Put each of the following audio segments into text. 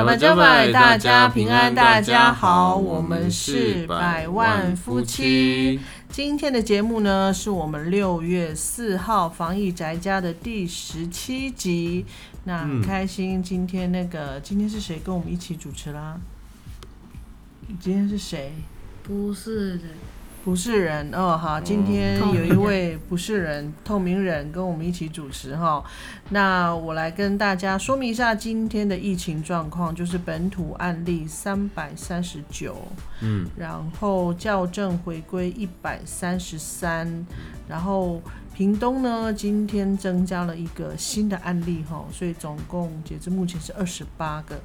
加百加百，大家平安，大家好，我们是百万夫妻。今天的节目呢，是我们六月四号防疫宅家的第十七集。那很开心，今天那个今天是谁跟我们一起主持啦？今天是谁？不是的。不是人哦，好，今天有一位不是人，透明人跟我们一起主持哈。那我来跟大家说明一下今天的疫情状况，就是本土案例三百三十九，嗯，然后校正回归一百三十三，然后。屏东呢，今天增加了一个新的案例哈，所以总共截至目前是二十八个，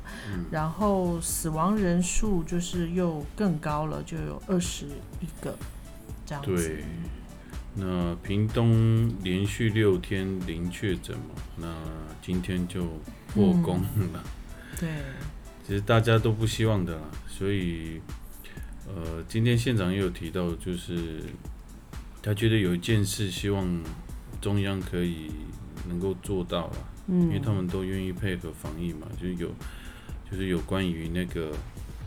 然后死亡人数就是又更高了，就有二十一个这样子。对，那屏东连续六天零确诊嘛，那今天就破功了。对，其实大家都不希望的啦，所以呃，今天县长也有提到，就是。他觉得有一件事，希望中央可以能够做到了，嗯，因为他们都愿意配合防疫嘛，就有就是有关于那个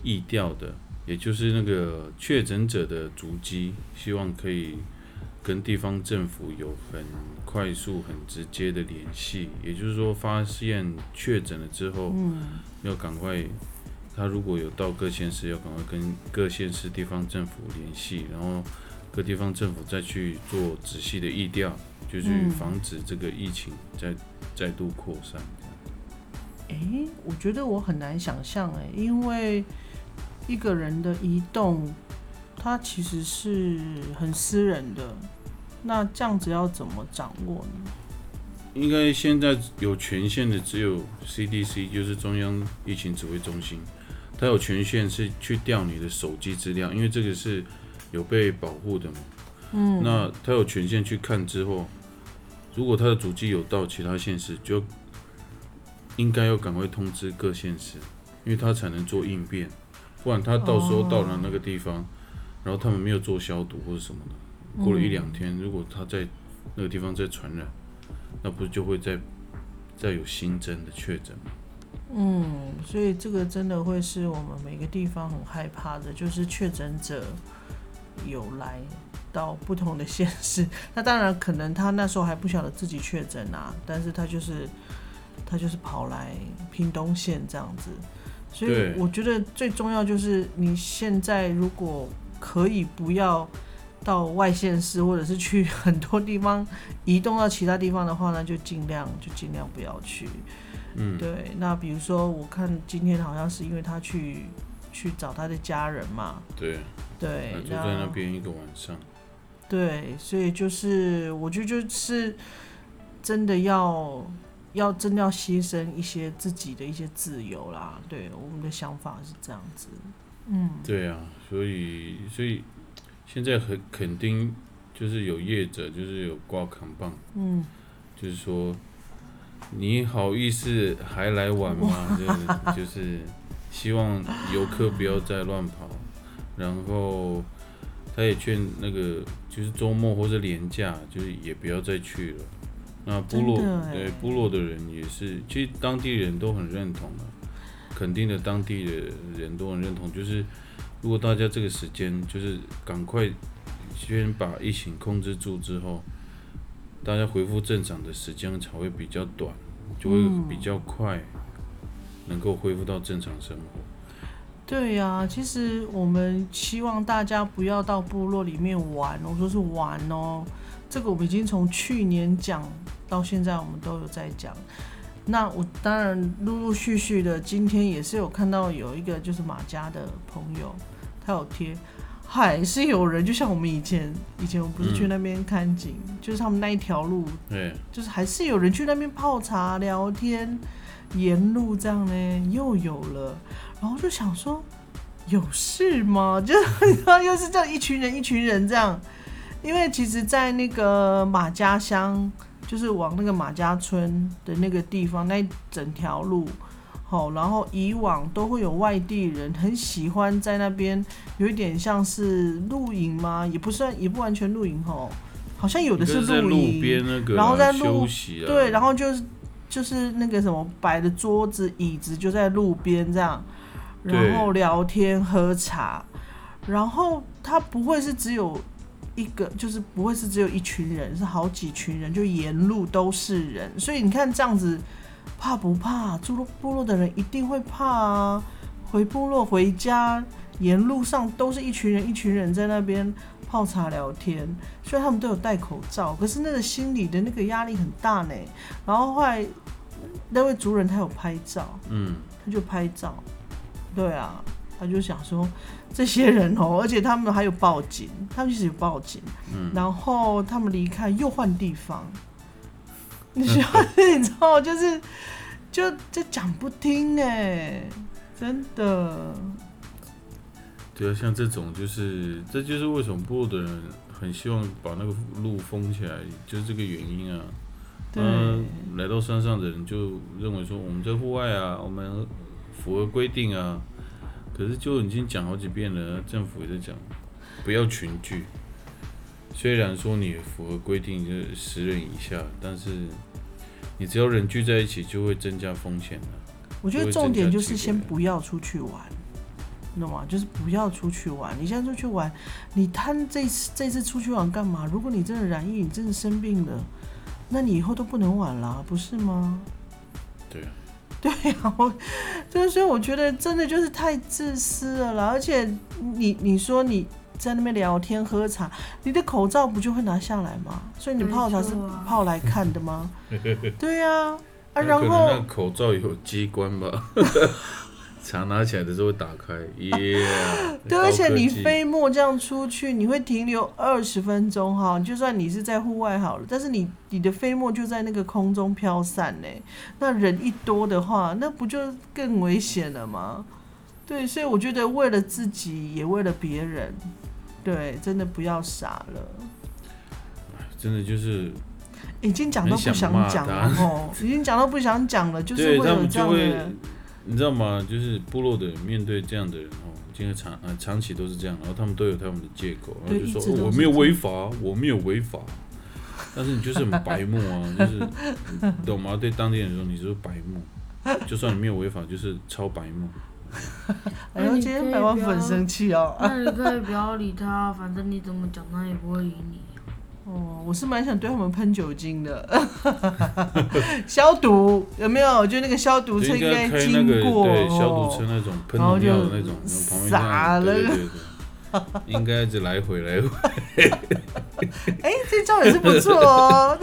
疫调的，也就是那个确诊者的足迹，希望可以跟地方政府有很快速、很直接的联系。也就是说，发现确诊了之后，嗯，要赶快，他如果有到各县市，要赶快跟各县市地方政府联系，然后。各地方政府再去做仔细的疫调，就去防止这个疫情再再度扩散。哎，我觉得我很难想象哎，因为一个人的移动，他其实是很私人的，那这样子要怎么掌握呢？应该现在有权限的只有 CDC，就是中央疫情指挥中心，他有权限是去调你的手机资料，因为这个是。有被保护的嘛？嗯，那他有权限去看之后，如果他的主机有到其他县市，就应该要赶快通知各县市，因为他才能做应变。不然他到时候到了那个地方，然后他们没有做消毒或者什么的，过了一两天，如果他在那个地方再传染，那不就会再再有新增的确诊吗？嗯，所以这个真的会是我们每个地方很害怕的，就是确诊者。有来到不同的县市，那当然可能他那时候还不晓得自己确诊啊，但是他就是他就是跑来屏东县这样子，所以我觉得最重要就是你现在如果可以不要到外县市，或者是去 很多地方移动到其他地方的话，呢就尽量就尽量不要去。嗯，对。那比如说我看今天好像是因为他去。去找他的家人嘛？对对，就在那边一个晚上。对，所以就是我觉得就是真的要要真的要牺牲一些自己的一些自由啦。对，我们的想法是这样子。嗯，对啊，所以所以现在很肯定就是有业者就是有挂扛棒，嗯，就是说你好意思还来玩吗？就就是。希望游客不要再乱跑，然后他也劝那个就是周末或者年假，就是也不要再去了。那部落对部落的人也是，其实当地人都很认同的，肯定的当地的人都很认同。就是如果大家这个时间就是赶快先把疫情控制住之后，大家恢复正常的时间才会比较短，就会比较快。能够恢复到正常生活。对呀，其实我们希望大家不要到部落里面玩，我说是玩哦。这个我们已经从去年讲到现在，我们都有在讲。那我当然陆陆续续的，今天也是有看到有一个就是马家的朋友，他有贴，还是有人，就像我们以前以前我们不是去那边看景，就是他们那一条路，对，就是还是有人去那边泡茶聊天。沿路这样呢，又有了，然后就想说，有事吗？就又是这样一群人一群人这样，因为其实，在那个马家乡，就是往那个马家村的那个地方，那整条路，好，然后以往都会有外地人很喜欢在那边，有一点像是露营吗？也不算，也不完全露营吼，好像有的是露营，然后在露，对，然后就是。就是那个什么摆的桌子椅子就在路边这样，然后聊天喝茶，然后他不会是只有一个，就是不会是只有一群人，是好几群人，就沿路都是人，所以你看这样子怕不怕？住落部落的人一定会怕啊！回部落回家，沿路上都是一群人，一群人在那边泡茶聊天，虽然他们都有戴口罩，可是那个心理的那个压力很大呢。然后后来那位族人他有拍照，嗯，他就拍照，对啊，他就想说这些人哦，而且他们还有报警，他们其实有报警，嗯，然后他们离开又换地方，你需要你知道，就是就就讲不听哎。真的，对啊，像这种就是，这就是为什么部落的人很希望把那个路封起来，就是这个原因啊。对，来到山上的人就认为说，我们在户外啊，我们符合规定啊。可是就已经讲好几遍了，政府也在讲，不要群聚。虽然说你符合规定，就是十人以下，但是你只要人聚在一起，就会增加风险了。我觉得重点就是先不要出去玩，你懂吗？就是不要出去玩。你现在出去玩，你贪这次这次出去玩干嘛？如果你真的染疫，你真的生病了，那你以后都不能玩了，不是吗？对啊，对啊，我就是所以我觉得真的就是太自私了啦。而且你你说你在那边聊天喝茶，你的口罩不就会拿下来吗？所以你泡茶是泡来看的吗？对呀。啊然后那口罩有机关吧？茶拿起来的时候会打开，耶！对，而且你飞沫这样出去，你会停留二十分钟哈。就算你是在户外好了，但是你你的飞沫就在那个空中飘散呢。那人一多的话，那不就更危险了吗？对，所以我觉得为了自己，也为了别人，对，真的不要傻了。真的就是。已经讲到不想讲了哦，已经讲到不想讲了，就是会有这样的，你知道吗？就是部落的人面对这样的人哦，经常长呃长期都是这样，然后他们都有他们的借口，然后就说我没有违法，我没有违法，但是你就是很白目啊，就是懂吗？对当地人说你是白目，就算你没有违法，就是超白目。哎呦，今天百万粉生气哦！那你可以不要理他，反正你怎么讲他也不会理你。哦，我是蛮想对他们喷酒精的，消毒有没有？就那个消毒车应该经过，对，消毒车那种喷农药的那种，洒了。应该是来回来回。哎，这招也是不错哦，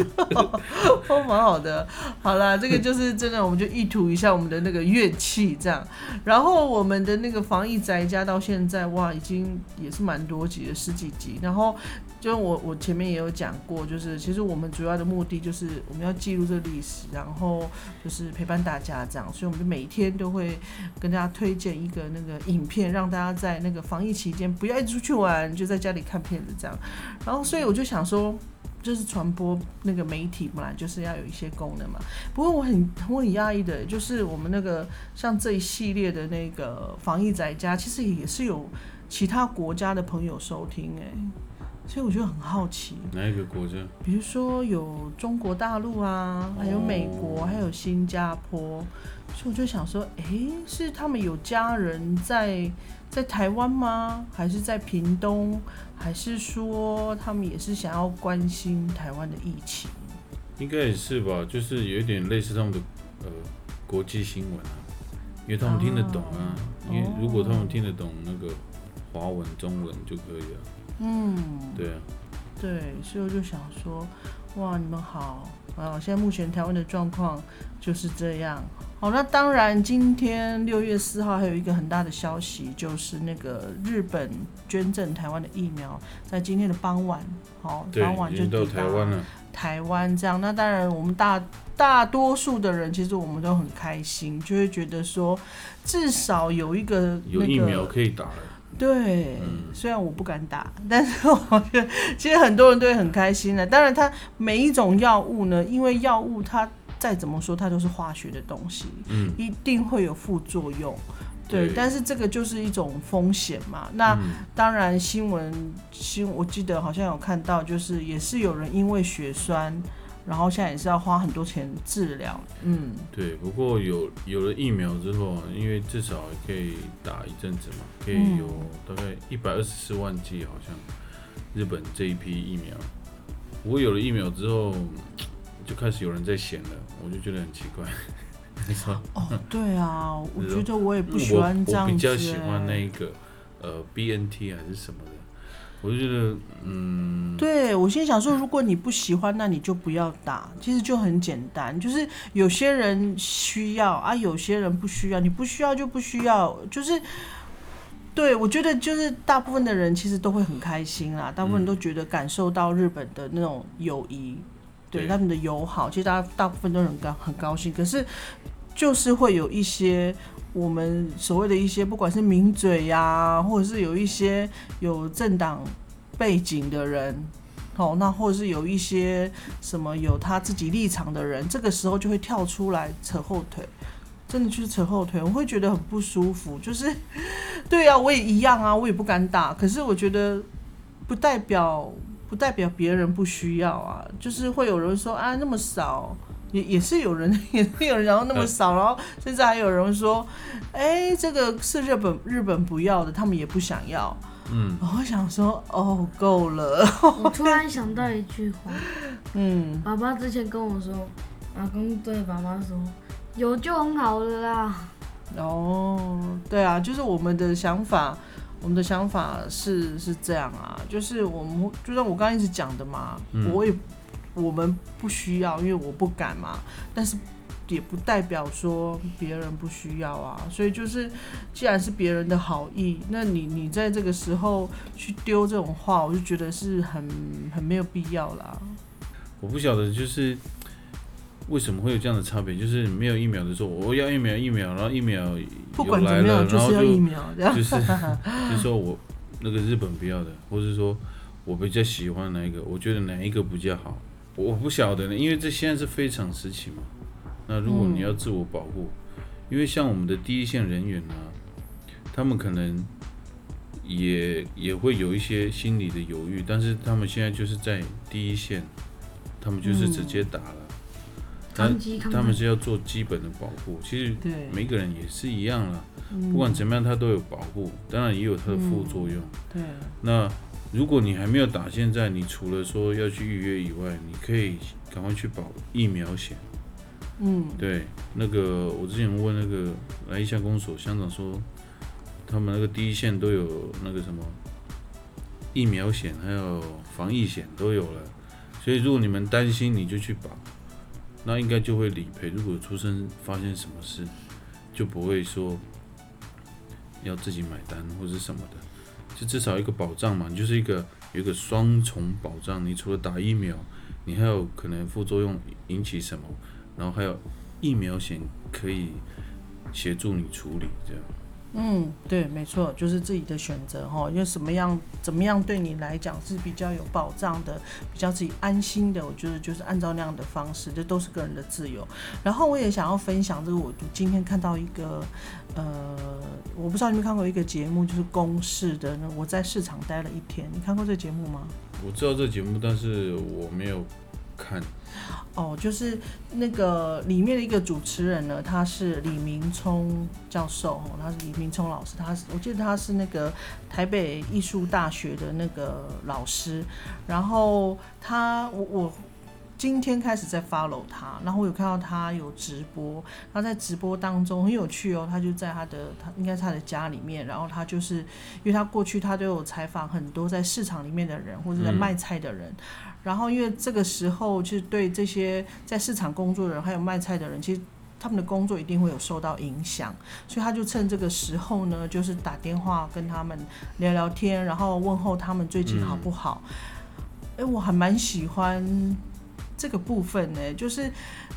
都 蛮好的。好啦，这个就是真的，我们就意图一下我们的那个乐器这样。然后我们的那个防疫宅家到现在哇，已经也是蛮多集了，十几集。然后。就我我前面也有讲过，就是其实我们主要的目的就是我们要记录这历史，然后就是陪伴大家这样，所以我们就每天都会跟大家推荐一个那个影片，让大家在那个防疫期间不要一直出去玩，就在家里看片子这样。然后所以我就想说，就是传播那个媒体本来就是要有一些功能嘛。不过我很我很压抑的，就是我们那个像这一系列的那个防疫在家，其实也是有其他国家的朋友收听哎。所以我觉得很好奇，哪一个国家？比如说有中国大陆啊，还有美国，还有新加坡。所以我就想说，哎，是他们有家人在在台湾吗？还是在屏东？还是说他们也是想要关心台湾的疫情？应该也是吧，就是有一点类似他们的呃国际新闻啊，因为他们听得懂啊。因为如果他们听得懂那个华文、中文就可以了。嗯，对啊，对，所以我就想说，哇，你们好啊！现在目前台湾的状况就是这样。好，那当然，今天六月四号还有一个很大的消息，就是那个日本捐赠台湾的疫苗，在今天的傍晚，好，傍晚就到台湾了。台湾这样，那当然，我们大大多数的人其实我们都很开心，就会觉得说，至少有一个有疫苗可以打了。对，虽然我不敢打，但是我觉得 其实很多人都会很开心的。当然，它每一种药物呢，因为药物它再怎么说它都是化学的东西，嗯，一定会有副作用，对。但是这个就是一种风险嘛。那当然，新闻新我记得好像有看到，就是也是有人因为血栓，然后现在也是要花很多钱治疗，嗯，对。不过有有了疫苗之后，因为至少可以打一阵子嘛，可以有大概一百二十四万剂，好像日本这一批疫苗。不过有了疫苗之后，就开始有人在闲了，我就觉得很奇怪。没错？哦，对啊，我觉得我也不喜欢这样子。我比较喜欢那个呃 BNT 还是什么的。我就觉得，嗯，对我心想说，如果你不喜欢，那你就不要打。其实就很简单，就是有些人需要啊，有些人不需要。你不需要就不需要，就是，对我觉得就是大部分的人其实都会很开心啦，大部分都觉得感受到日本的那种友谊，对他们的友好，其实大家大部分都很高很高兴。可是就是会有一些。我们所谓的一些，不管是名嘴呀，或者是有一些有政党背景的人，哦，那或者是有一些什么有他自己立场的人，这个时候就会跳出来扯后腿，真的就是扯后腿，我会觉得很不舒服。就是，对呀，我也一样啊，我也不敢打，可是我觉得不代表不代表别人不需要啊，就是会有人说啊，那么少。也也是有人，也是有人，然后那么少，然后甚至还有人说，哎，这个是日本日本不要的，他们也不想要。嗯，我想说，哦，够了。我突然想到一句话，嗯，爸爸之前跟我说，阿公对爸爸说，有就很好了啦。哦，对啊，就是我们的想法，我们的想法是是这样啊，就是我们就像我刚刚一直讲的嘛，我也。我们不需要，因为我不敢嘛。但是也不代表说别人不需要啊。所以就是，既然是别人的好意，那你你在这个时候去丢这种话，我就觉得是很很没有必要啦。我不晓得就是为什么会有这样的差别，就是没有疫苗的时候，我要疫苗疫苗，然后疫苗不管怎么样就是要疫苗，就是 就是说我那个日本不要的，或是说我比较喜欢哪一个，我觉得哪一个比较好。我不晓得呢，因为这现在是非常时期嘛。那如果你要自我保护，因为像我们的第一线人员呢，他们可能也也会有一些心理的犹豫，但是他们现在就是在第一线，他们就是直接打了。他他们是要做基本的保护，其实每个人也是一样了，不管怎么样，他都有保护，当然也有它的副作用。对，那。如果你还没有打，现在你除了说要去预约以外，你可以赶快去保疫苗险。嗯，对，那个我之前问那个来一下公所乡长说，他们那个第一线都有那个什么疫苗险，还有防疫险都有了。所以如果你们担心，你就去保，那应该就会理赔。如果出生发现什么事，就不会说要自己买单或者什么的。就至少一个保障嘛，你就是一个有一个双重保障。你除了打疫苗，你还有可能副作用引起什么，然后还有疫苗险可以协助你处理这样。嗯，对，没错，就是自己的选择哈，因为什么样怎么样对你来讲是比较有保障的，比较自己安心的，我觉得就是按照那样的方式，这都是个人的自由。然后我也想要分享这个，我今天看到一个，呃，我不知道你们看过一个节目，就是公视的那，我在市场待了一天，你看过这节目吗？我知道这节目，但是我没有看。哦，就是那个里面的一个主持人呢，他是李明聪教授，哦，他是李明聪老师，他是我记得他是那个台北艺术大学的那个老师，然后他我我今天开始在 follow 他，然后我有看到他有直播，他在直播当中很有趣哦，他就在他的他应该是他的家里面，然后他就是因为他过去他都有采访很多在市场里面的人或者在卖菜的人。然后，因为这个时候，其实对这些在市场工作的人，还有卖菜的人，其实他们的工作一定会有受到影响，所以他就趁这个时候呢，就是打电话跟他们聊聊天，然后问候他们最近好不好。哎，我还蛮喜欢这个部分呢，就是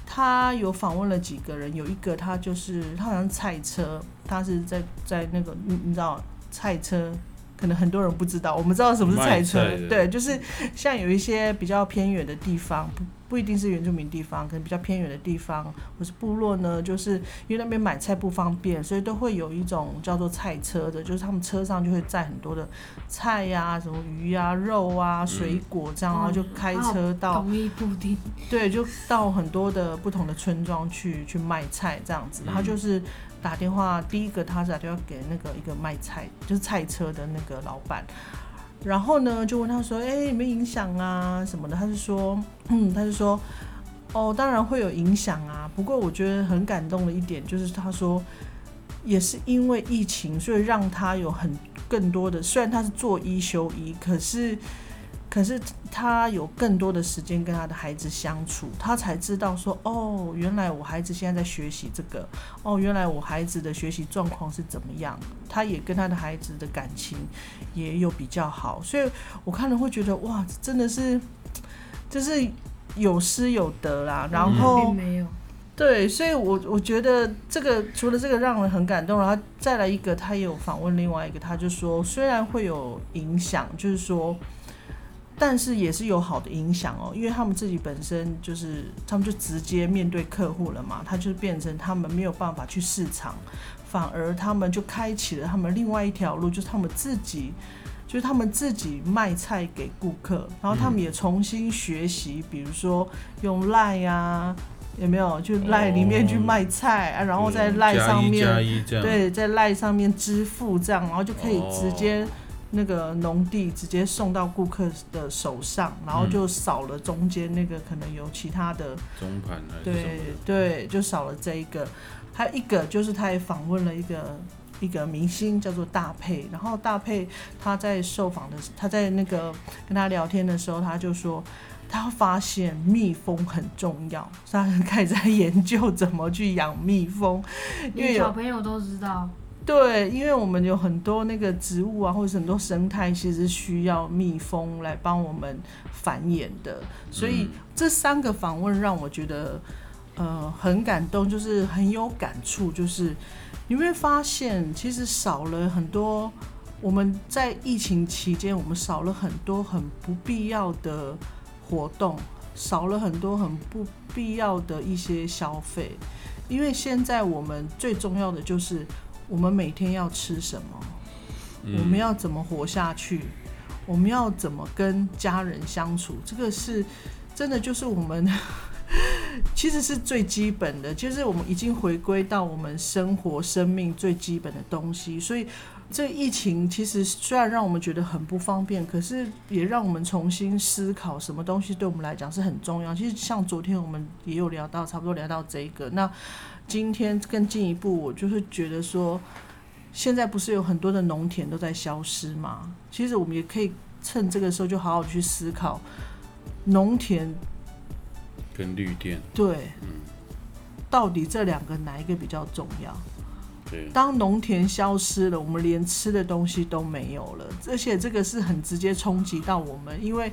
他有访问了几个人，有一个他就是他好像菜车，他是在在那个你你知道菜车。可能很多人不知道，我们知道什么是菜车，对，就是像有一些比较偏远的地方，不不一定是原住民地方，可能比较偏远的地方或是部落呢，就是因为那边买菜不方便，所以都会有一种叫做菜车的，就是他们车上就会载很多的菜呀、什么鱼啊、肉啊、水果这样，然后就开车到统一布丁，对，就到很多的不同的村庄去去卖菜这样子，然后就是打电话，第一个他打电话给那个一个卖菜就是菜车的那个老板。然后呢，就问他说：“哎，有没有影响啊什么的？”他是说：“嗯，他是说，哦，当然会有影响啊。不过我觉得很感动的一点就是，他说也是因为疫情，所以让他有很更多的。虽然他是做一休一，可是。”可是他有更多的时间跟他的孩子相处，他才知道说，哦，原来我孩子现在在学习这个，哦，原来我孩子的学习状况是怎么样，他也跟他的孩子的感情也有比较好，所以我看了会觉得，哇，真的是，就是有失有得啦。然后没有，对，所以我我觉得这个除了这个让人很感动，然后再来一个，他也有访问另外一个，他就说，虽然会有影响，就是说。但是也是有好的影响哦，因为他们自己本身就是，他们就直接面对客户了嘛，他就变成他们没有办法去市场，反而他们就开启了他们另外一条路，就是他们自己，就是他们自己卖菜给顾客，然后他们也重新学习，比如说用赖呀，有没有？就赖里面去卖菜啊，然后在赖上面，对，在赖上面支付这样，然后就可以直接。那个农地直接送到顾客的手上，然后就少了中间那个可能有其他的中盘对对，就少了这一个。还有一个就是他也访问了一个一个明星叫做大佩，然后大佩他在受访的他在那个跟他聊天的时候，他就说他发现蜜蜂很重要，他开始在研究怎么去养蜜蜂，因为小朋友都知道。对，因为我们有很多那个植物啊，或者很多生态，其实需要蜜蜂来帮我们繁衍的。所以这三个访问让我觉得，呃，很感动，就是很有感触。就是你会发现，其实少了很多我们在疫情期间，我们少了很多很不必要的活动，少了很多很不必要的一些消费。因为现在我们最重要的就是。我们每天要吃什么？我们要怎么活下去？我们要怎么跟家人相处？这个是真的，就是我们 其实是最基本的，就是我们已经回归到我们生活、生命最基本的东西。所以，这疫情其实虽然让我们觉得很不方便，可是也让我们重新思考什么东西对我们来讲是很重要。其实，像昨天我们也有聊到，差不多聊到这个那。今天更进一步，我就是觉得说，现在不是有很多的农田都在消失吗？其实我们也可以趁这个时候，就好好去思考农田跟绿电对，嗯，到底这两个哪一个比较重要？对，当农田消失了，我们连吃的东西都没有了，而且这个是很直接冲击到我们，因为。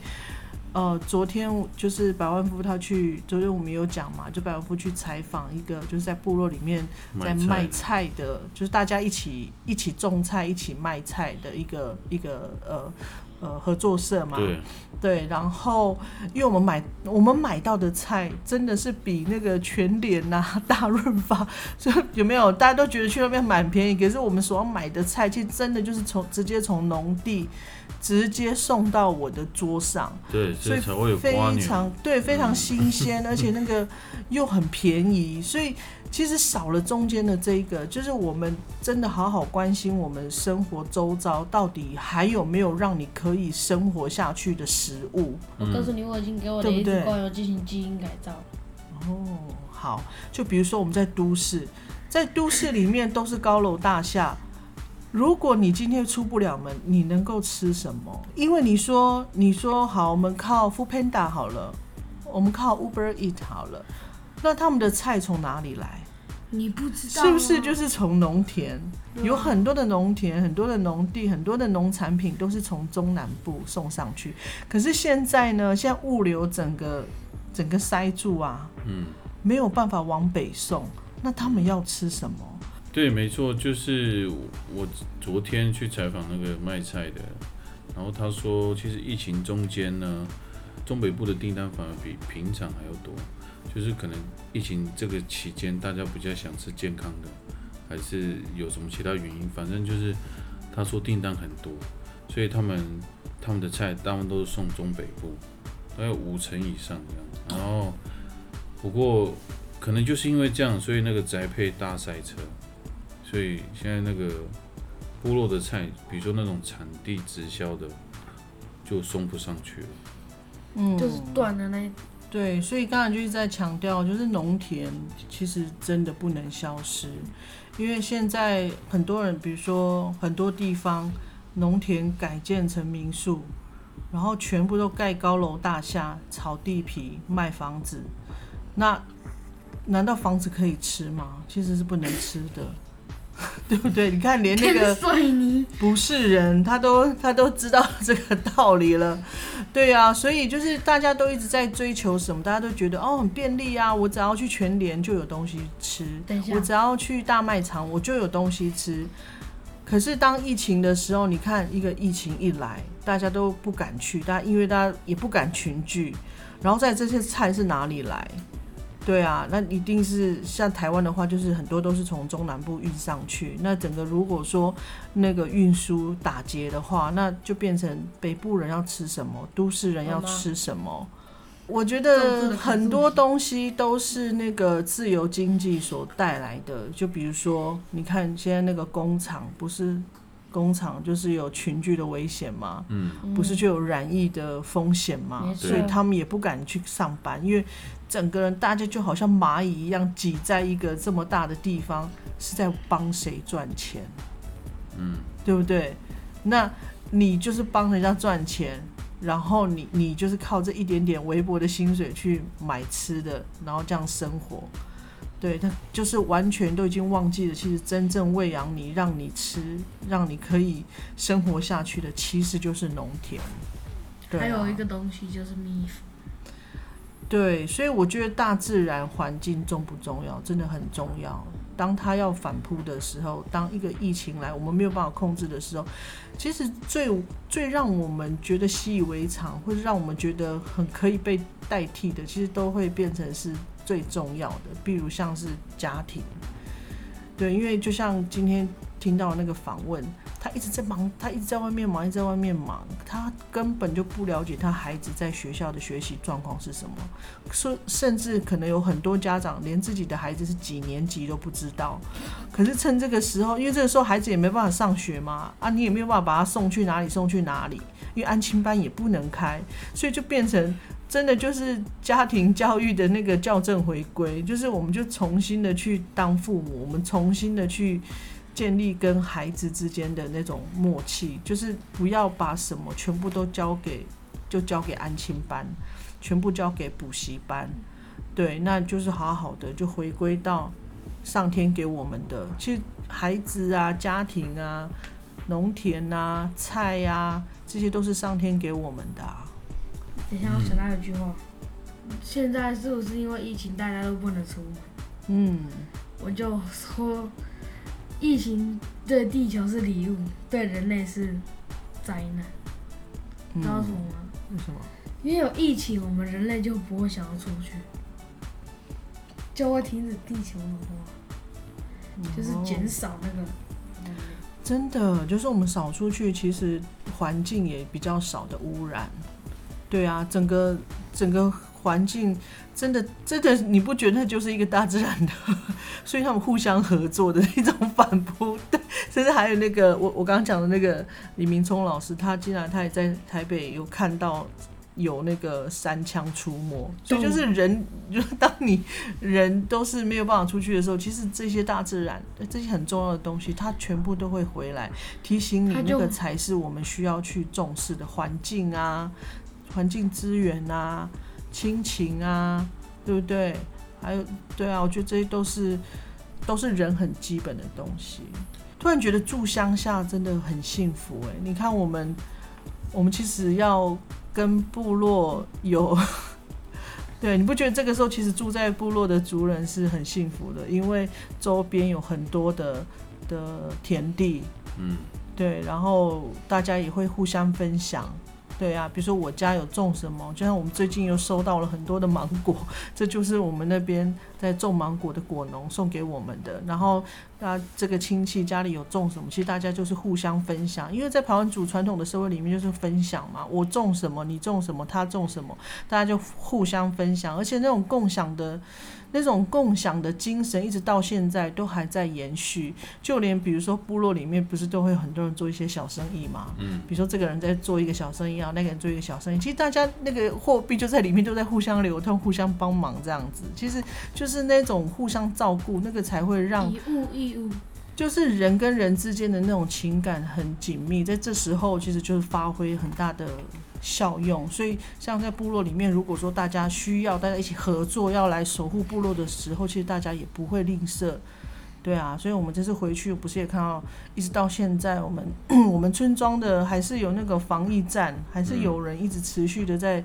呃，昨天就是百万富他去，昨天我们有讲嘛，就百万富去采访一个，就是在部落里面在卖菜的，就是大家一起一起种菜、一起卖菜的一个一个呃呃合作社嘛。对。对，然后因为我们买我们买到的菜真的是比那个全联呐、大润发，所以有没有？大家都觉得去那边蛮便宜，可是我们所要买的菜，其实真的就是从直接从农地。直接送到我的桌上，对，所以才会有非常对，非常新鲜，而且那个又很便宜，所以其实少了中间的这一个，就是我们真的好好关心我们生活周遭到底还有没有让你可以生活下去的食物。我告诉你，我已经给我的一只狗有进行基因改造。哦，好，就比如说我们在都市，在都市里面都是高楼大厦。如果你今天出不了门，你能够吃什么？因为你说，你说好，我们靠 Food Panda 好了，我们靠 Uber Eat 好了，那他们的菜从哪里来？你不知道是不是就是从农田？有很多的农田，很多的农地，很多的农产品都是从中南部送上去。可是现在呢，现在物流整个整个塞住啊，嗯，没有办法往北送，那他们要吃什么？对，没错，就是我昨天去采访那个卖菜的，然后他说，其实疫情中间呢，中北部的订单反而比平常还要多，就是可能疫情这个期间，大家比较想吃健康的，还是有什么其他原因？反正就是他说订单很多，所以他们他们的菜大部分都是送中北部，大概五成以上这样。然后不过可能就是因为这样，所以那个宅配大赛车，所以现在那个部落的菜，比如说那种产地直销的。就送不上去了，嗯，就是断的那，对，所以刚才就是在强调，就是农田其实真的不能消失，因为现在很多人，比如说很多地方农田改建成民宿，然后全部都盖高楼大厦、炒地皮、卖房子，那难道房子可以吃吗？其实是不能吃的。对不对？你看，连那个 不是人，他都他都知道这个道理了。对啊，所以就是大家都一直在追求什么？大家都觉得哦，很便利啊！我只要去全联就有东西吃，我只要去大卖场我就有东西吃。可是当疫情的时候，你看一个疫情一来，大家都不敢去，大家因为大家也不敢群聚，然后在这些菜是哪里来？对啊，那一定是像台湾的话，就是很多都是从中南部运上去。那整个如果说那个运输打劫的话，那就变成北部人要吃什么，都市人要吃什么。我觉得很多东西都是那个自由经济所带来的。就比如说，你看现在那个工厂，不是工厂就是有群聚的危险嘛？嗯，不是就有染疫的风险嘛？所以他们也不敢去上班，因为。整个人大家就好像蚂蚁一样挤在一个这么大的地方，是在帮谁赚钱？嗯，对不对？那你就是帮人家赚钱，然后你你就是靠这一点点微薄的薪水去买吃的，然后这样生活。对他就是完全都已经忘记了，其实真正喂养你、让你吃、让你可以生活下去的，其实就是农田。还有一个东西就是蜜蜂。对，所以我觉得大自然环境重不重要，真的很重要。当它要反扑的时候，当一个疫情来，我们没有办法控制的时候，其实最最让我们觉得习以为常，或者让我们觉得很可以被代替的，其实都会变成是最重要的。比如像是家庭，对，因为就像今天听到那个访问。他一直在忙，他一直在外面忙，一直在外面忙，他根本就不了解他孩子在学校的学习状况是什么，说甚至可能有很多家长连自己的孩子是几年级都不知道。可是趁这个时候，因为这个时候孩子也没办法上学嘛，啊，你也没有办法把他送去哪里，送去哪里，因为安亲班也不能开，所以就变成真的就是家庭教育的那个校正回归，就是我们就重新的去当父母，我们重新的去。建立跟孩子之间的那种默契，就是不要把什么全部都交给，就交给安亲班，全部交给补习班，对，那就是好好的就回归到上天给我们的。其实孩子啊、家庭啊、农田啊、菜呀，这些都是上天给我们的。等一下，我想到一句话，现在是不是因为疫情大家都不能出门？嗯，我就说。疫情对地球是礼物，对人类是灾难。你知道什么吗？为什么？因为有疫情，我们人类就不会想要出去，就会停止地球暖化，就是减少那个。真的，就是我们少出去，其实环境也比较少的污染。对啊，整个整个。环境真的真的，你不觉得就是一个大自然的，所以他们互相合作的一种反扑。对，甚至还有那个我我刚刚讲的那个李明聪老师，他竟然他也在台北有看到有那个三枪出没，所以就是人，就当你人都是没有办法出去的时候，其实这些大自然这些很重要的东西，它全部都会回来提醒你，那个才是我们需要去重视的环境啊，环境资源啊。亲情啊，对不对？还有，对啊，我觉得这些都是都是人很基本的东西。突然觉得住乡下真的很幸福哎！你看我们，我们其实要跟部落有，对，你不觉得这个时候其实住在部落的族人是很幸福的？因为周边有很多的的田地，嗯，对，然后大家也会互相分享。对啊，比如说我家有种什么，就像我们最近又收到了很多的芒果，这就是我们那边在种芒果的果农送给我们的。然后啊，这个亲戚家里有种什么，其实大家就是互相分享，因为在台湾族传统的社会里面就是分享嘛，我种什么你种什么，他种什么，大家就互相分享，而且那种共享的。那种共享的精神一直到现在都还在延续，就连比如说部落里面不是都会很多人做一些小生意嘛？嗯，比如说这个人在做一个小生意啊，那个人做一个小生意，其实大家那个货币就在里面都在互相流通、互相帮忙这样子，其实就是那种互相照顾，那个才会让以物易物。就是人跟人之间的那种情感很紧密，在这时候其实就是发挥很大的效用。所以像在部落里面，如果说大家需要大家一起合作，要来守护部落的时候，其实大家也不会吝啬。对啊，所以我们这次回去不是也看到，一直到现在，我们 我们村庄的还是有那个防疫站，还是有人一直持续的在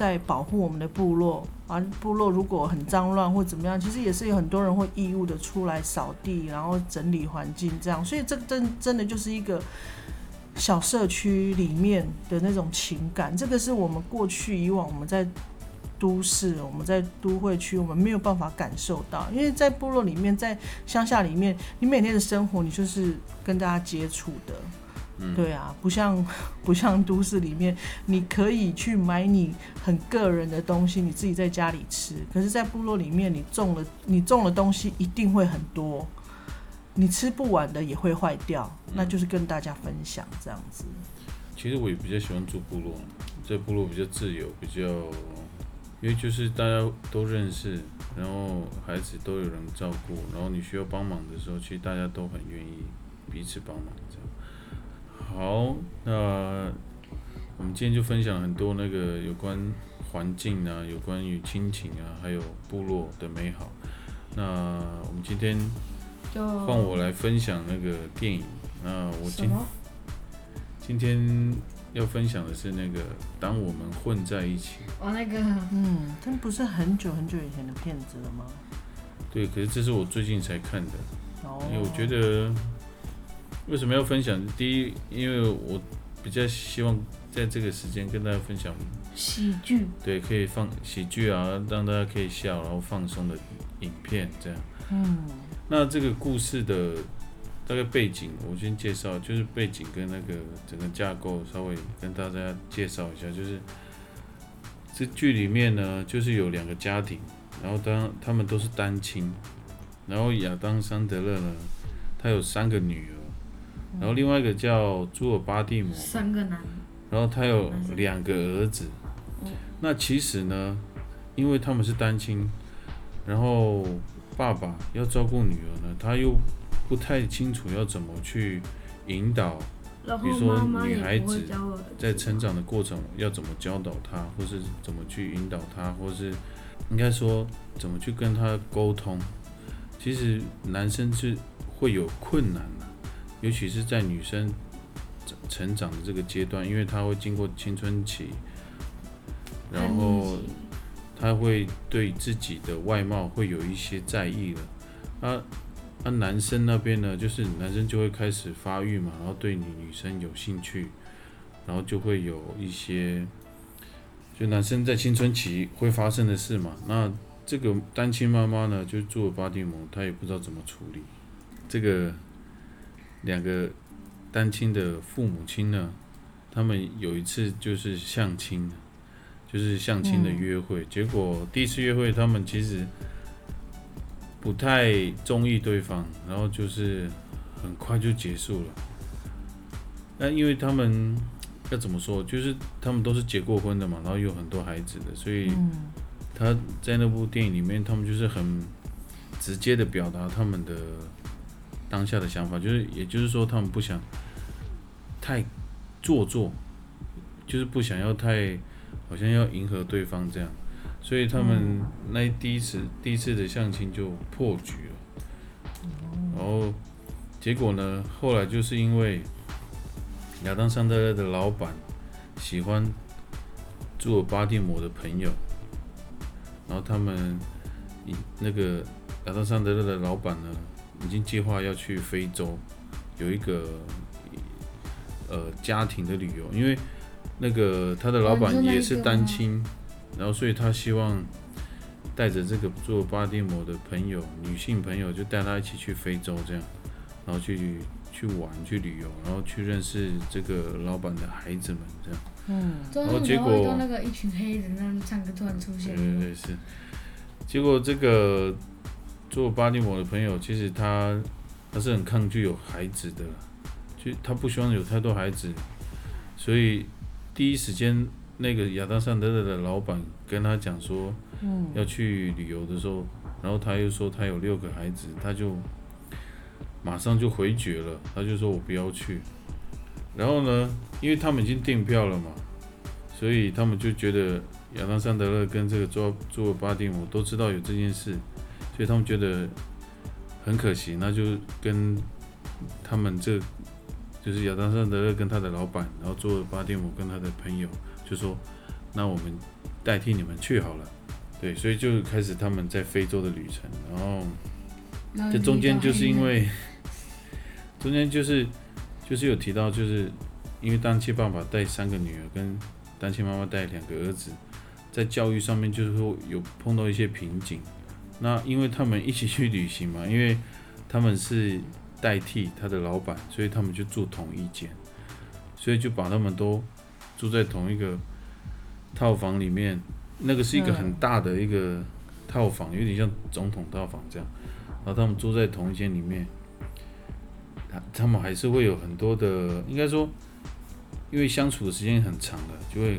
在保护我们的部落。啊，部落如果很脏乱或怎么样，其实也是有很多人会义务的出来扫地，然后整理环境这样。所以这真真的就是一个小社区里面的那种情感，这个是我们过去以往我们在。都市，我们在都会区，我们没有办法感受到，因为在部落里面，在乡下里面，你每天的生活，你就是跟大家接触的，对啊，不像 不像都市里面，你可以去买你很个人的东西，你自己在家里吃，可是，在部落里面，你种了你种的东西一定会很多，你吃不完的也会坏掉，那就是跟大家分享这样子。其实我也比较喜欢住部落，在部落比较自由，比较。因为就是大家都认识，然后孩子都有人照顾，然后你需要帮忙的时候，其实大家都很愿意彼此帮忙这样。好，那我们今天就分享很多那个有关环境啊，有关于亲情啊，还有部落的美好。那我们今天就换我来分享那个电影。那我今今天。要分享的是那个，当我们混在一起。哦，那个，嗯，这不是很久很久以前的片子了吗？对，可是这是我最近才看的。哦。因为我觉得，为什么要分享？第一，因为我比较希望在这个时间跟大家分享喜剧。对，可以放喜剧啊，让大家可以笑，然后放松的影片这样。嗯。那这个故事的。大概背景，我先介绍，就是背景跟那个整个架构稍微跟大家介绍一下，就是这剧里面呢，就是有两个家庭，然后当他们都是单亲，然后亚当·桑德勒呢，他有三个女儿，然后另外一个叫朱尔巴蒂摩，三个男，然后他有两个儿子，那其实呢，因为他们是单亲，然后爸爸要照顾女儿呢，他又不太清楚要怎么去引导，比如说女孩子在成长的过程要怎么教导她，或是怎么去引导她，或是应该说怎么去跟她沟通。其实男生是会有困难的，尤其是在女生成长的这个阶段，因为她会经过青春期，然后她会对自己的外貌会有一些在意了，啊。那男生那边呢，就是男生就会开始发育嘛，然后对你女生有兴趣，然后就会有一些，就男生在青春期会发生的事嘛。那这个单亲妈妈呢，就做巴蒂摩，她也不知道怎么处理。这个两个单亲的父母亲呢，他们有一次就是相亲，就是相亲的约会，结果第一次约会他们其实。不太中意对方，然后就是很快就结束了。那因为他们要怎么说，就是他们都是结过婚的嘛，然后有很多孩子的，所以他在那部电影里面，他们就是很直接的表达他们的当下的想法，就是也就是说，他们不想太做作，就是不想要太好像要迎合对方这样。所以他们那第一次第一次的相亲就破局了，然后结果呢，后来就是因为亚当桑德勒的老板喜欢做巴蒂摩的朋友，然后他们那个亚当桑德勒的老板呢，已经计划要去非洲有一个呃家庭的旅游，因为那个他的老板也是单亲，然后所以他希望带着这个做巴蒂摩的朋友，女性朋友，就带他一起去非洲这样，然后去去玩去旅游，然后去认识这个老板的孩子们这样。嗯，然后结果那个一群黑人唱歌突然出现。对对是，结果这个做巴蒂摩的朋友，其实他他是很抗拒有孩子的，就他不希望有太多孩子，所以。第一时间，那个亚当·桑德勒的老板跟他讲说，要去旅游的时候，然后他又说他有六个孩子，他就马上就回绝了，他就说我不要去。然后呢，因为他们已经订票了嘛，所以他们就觉得亚当·桑德勒跟这个做做巴蒂姆都知道有这件事，所以他们觉得很可惜，那就跟他们这。就是亚当·桑德勒跟他的老板，然后做巴蒂姆跟他的朋友，就说：“那我们代替你们去好了。”对，所以就开始他们在非洲的旅程。然后这中间就是因为中间就是就是有提到，就是因为单亲爸爸带三个女儿，跟单亲妈妈带两个儿子，在教育上面就是说有碰到一些瓶颈。那因为他们一起去旅行嘛，因为他们是。代替他的老板，所以他们就住同一间，所以就把他们都住在同一个套房里面。那个是一个很大的一个套房，有点像总统套房这样。然后他们住在同一间里面，他他们还是会有很多的，应该说，因为相处的时间很长了，就会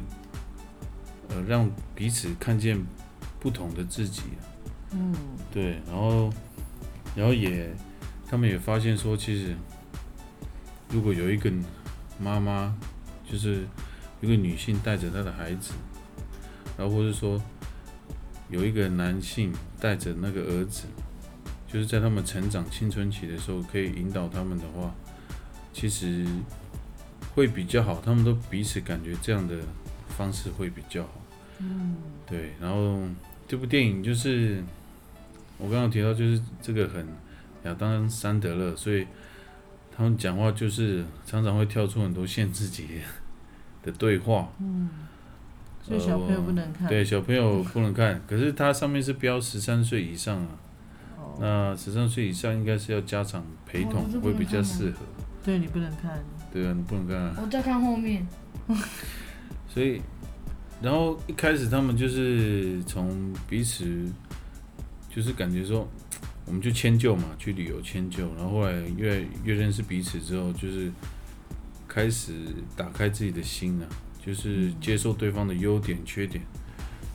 呃让彼此看见不同的自己。嗯，对，然后然后也。他们也发现说，其实如果有一个妈妈，就是一个女性带着她的孩子，然后或者说有一个男性带着那个儿子，就是在他们成长青春期的时候，可以引导他们的话，其实会比较好。他们都彼此感觉这样的方式会比较好。嗯，对。然后这部电影就是我刚刚提到，就是这个很。亚当·桑德勒，所以他们讲话就是常常会跳出很多限制级的对话。嗯，所以小朋友不能看。对，小朋友不能看。可是它上面是标十三岁以上啊。哦。那十三岁以上应该是要家长陪同会比较适合。对你不能看。对啊，你不能看。我在看后面。所以，然后一开始他们就是从彼此，就是感觉说。我们就迁就嘛，去旅游迁就，然后后来越越认识彼此之后，就是开始打开自己的心啊，就是接受对方的优点、缺点，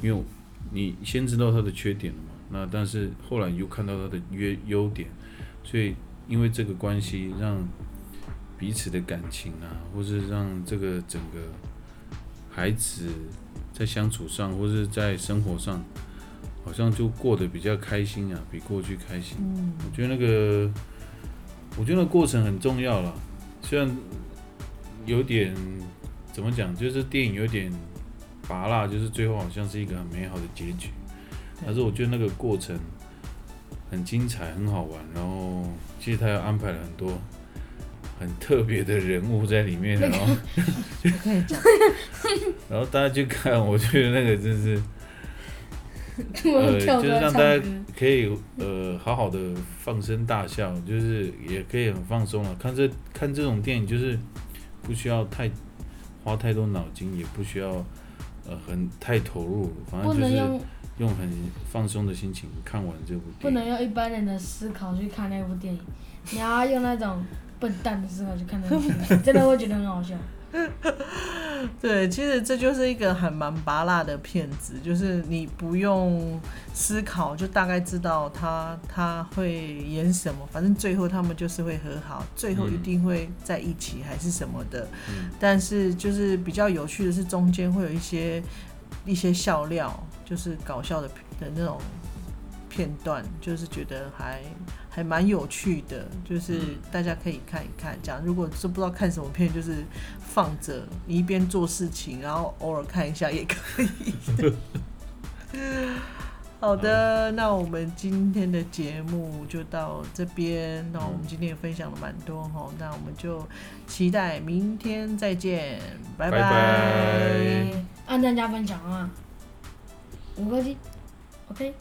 因为你先知道他的缺点了嘛，那但是后来又看到他的优优点，所以因为这个关系，让彼此的感情啊，或是让这个整个孩子在相处上，或是在生活上。好像就过得比较开心啊，比过去开心。嗯，我觉得那个，我觉得那过程很重要了。虽然有点怎么讲，就是电影有点拔辣，就是最后好像是一个很美好的结局。但是我觉得那个过程很精彩，很好玩。然后其实他又安排了很多很特别的人物在里面，然后 可以讲。然后大家去看，我觉得那个真是。呃，就是让大家可以呃好好的放声大笑，就是也可以很放松了。看这看这种电影，就是不需要太花太多脑筋，也不需要呃很太投入，反正就是用很放松的心情看完这部。不能用一般人的思考去看那部电影，你要用那种笨蛋的思考去看那部电影，真的会觉得很好笑。对，其实这就是一个很蛮拔辣的骗子，就是你不用思考，就大概知道他他会演什么，反正最后他们就是会和好，最后一定会在一起还是什么的。但是就是比较有趣的是，中间会有一些一些笑料，就是搞笑的的那种片段就是觉得还还蛮有趣的就是大家可以看一看讲如果是不知道看什么片就是放着你一边做事情然后偶尔看一下也可以。好的那我们今天的节目就到这边那我们今天也分享了蛮多哈那我们就期待明天再见拜拜。按赞加分享啊。五个 g ok